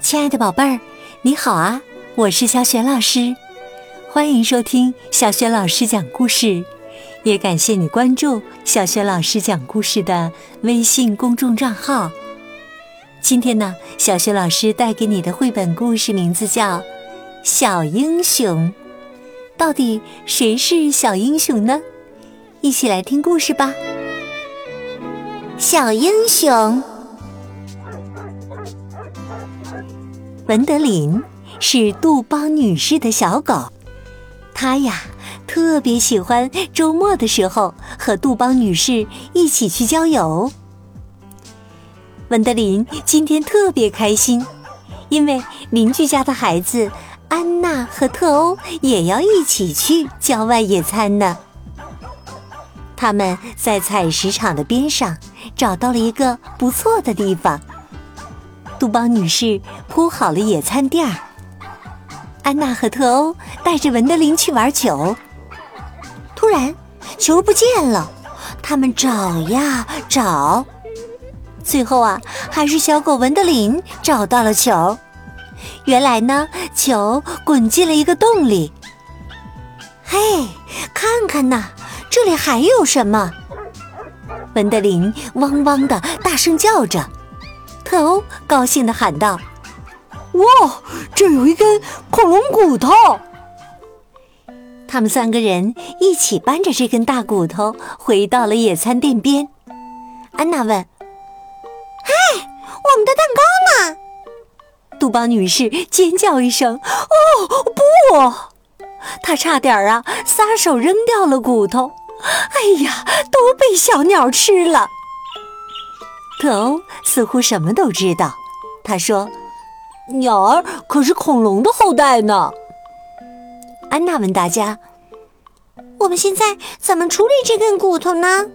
亲爱的宝贝儿，你好啊！我是小雪老师，欢迎收听小雪老师讲故事，也感谢你关注小雪老师讲故事的微信公众账号。今天呢，小雪老师带给你的绘本故事名字叫《小英雄》。到底谁是小英雄呢？一起来听故事吧。小英雄。文德林是杜邦女士的小狗，它呀特别喜欢周末的时候和杜邦女士一起去郊游。文德林今天特别开心，因为邻居家的孩子安娜和特欧也要一起去郊外野餐呢。他们在采石场的边上找到了一个不错的地方。杜邦女士铺好了野餐垫儿，安娜和特欧带着文德林去玩球。突然，球不见了，他们找呀找，最后啊，还是小狗文德林找到了球。原来呢，球滚进了一个洞里。嘿，看看呐，这里还有什么？文德林汪汪的大声叫着。特欧高兴地喊道：“哇，这有一根恐龙骨头！”他们三个人一起搬着这根大骨头回到了野餐垫边。安娜问：“嗨，我们的蛋糕呢？”杜邦女士尖叫一声：“哦，不！”她差点啊，撒手扔掉了骨头。哎呀，都被小鸟吃了。特欧似乎什么都知道，他说：“鸟儿可是恐龙的后代呢。”安娜问大家：“我们现在怎么处理这根骨头呢？”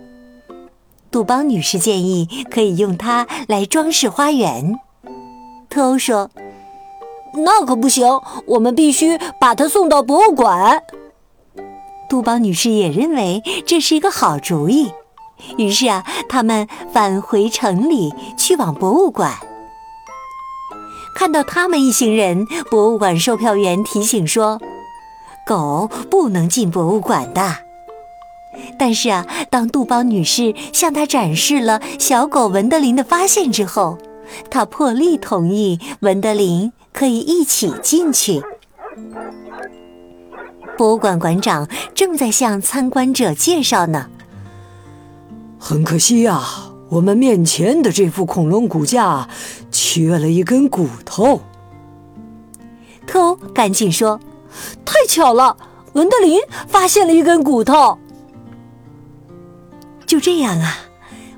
杜邦女士建议可以用它来装饰花园。特欧说：“那可不行，我们必须把它送到博物馆。”杜邦女士也认为这是一个好主意。于是啊，他们返回城里去往博物馆。看到他们一行人，博物馆售票员提醒说：“狗不能进博物馆的。”但是啊，当杜邦女士向他展示了小狗文德林的发现之后，他破例同意文德林可以一起进去。博物馆馆长正在向参观者介绍呢。很可惜呀，我们面前的这副恐龙骨架缺了一根骨头。特欧赶紧说：“太巧了，文德林发现了一根骨头。”就这样啊，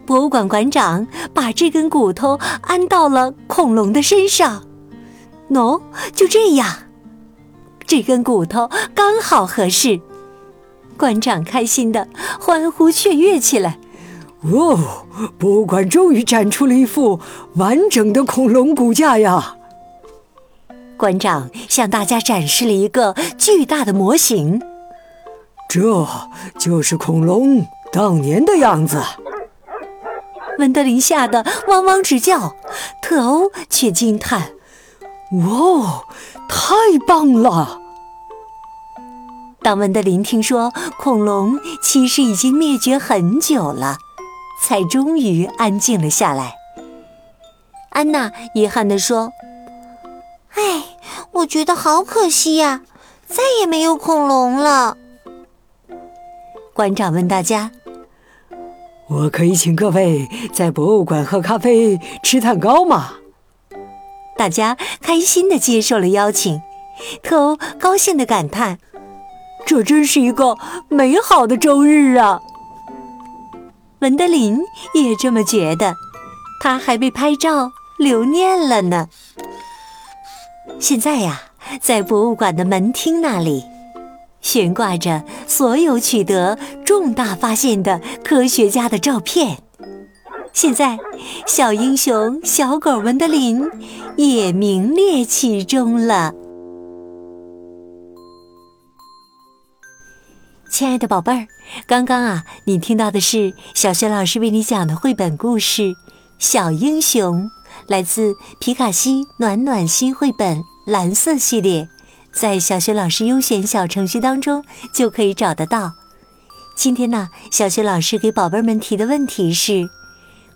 博物馆馆长把这根骨头安到了恐龙的身上。喏，就这样，这根骨头刚好合适。馆长开心的欢呼雀跃起来。哦，博物馆终于展出了一副完整的恐龙骨架呀！馆长向大家展示了一个巨大的模型，这就是恐龙当年的样子。文德林吓得汪汪直叫，特欧却惊叹：“哇，太棒了！”当文德林听说恐龙其实已经灭绝很久了。才终于安静了下来。安娜遗憾地说：“哎，我觉得好可惜呀，再也没有恐龙了。”馆长问大家：“我可以请各位在博物馆喝咖啡、吃蛋糕吗？”大家开心地接受了邀请。特欧高兴地感叹：“这真是一个美好的周日啊！”文德林也这么觉得，他还被拍照留念了呢。现在呀，在博物馆的门厅那里，悬挂着所有取得重大发现的科学家的照片。现在，小英雄小狗文德林也名列其中了。亲爱的宝贝儿，刚刚啊，你听到的是小雪老师为你讲的绘本故事《小英雄》，来自皮卡西暖暖心绘本蓝色系列，在小学老师优选小程序当中就可以找得到。今天呢，小学老师给宝贝们提的问题是：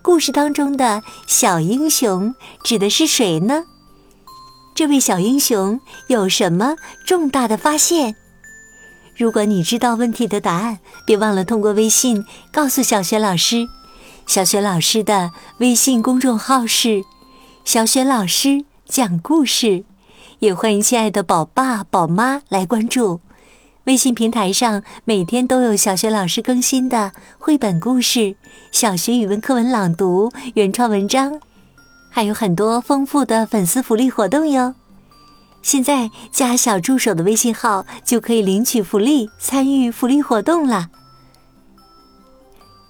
故事当中的小英雄指的是谁呢？这位小英雄有什么重大的发现？如果你知道问题的答案，别忘了通过微信告诉小雪老师。小雪老师的微信公众号是“小雪老师讲故事”，也欢迎亲爱的宝爸宝妈来关注。微信平台上每天都有小学老师更新的绘本故事、小学语文课文朗读、原创文章，还有很多丰富的粉丝福利活动哟。现在加小助手的微信号就可以领取福利，参与福利活动了。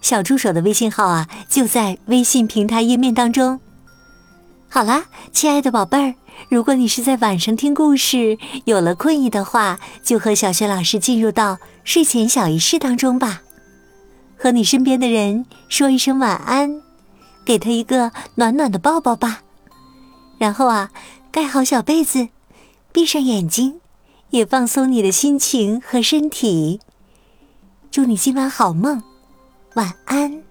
小助手的微信号啊，就在微信平台页面当中。好啦，亲爱的宝贝儿，如果你是在晚上听故事，有了困意的话，就和小雪老师进入到睡前小仪式当中吧。和你身边的人说一声晚安，给他一个暖暖的抱抱吧。然后啊，盖好小被子，闭上眼睛，也放松你的心情和身体。祝你今晚好梦。晚安。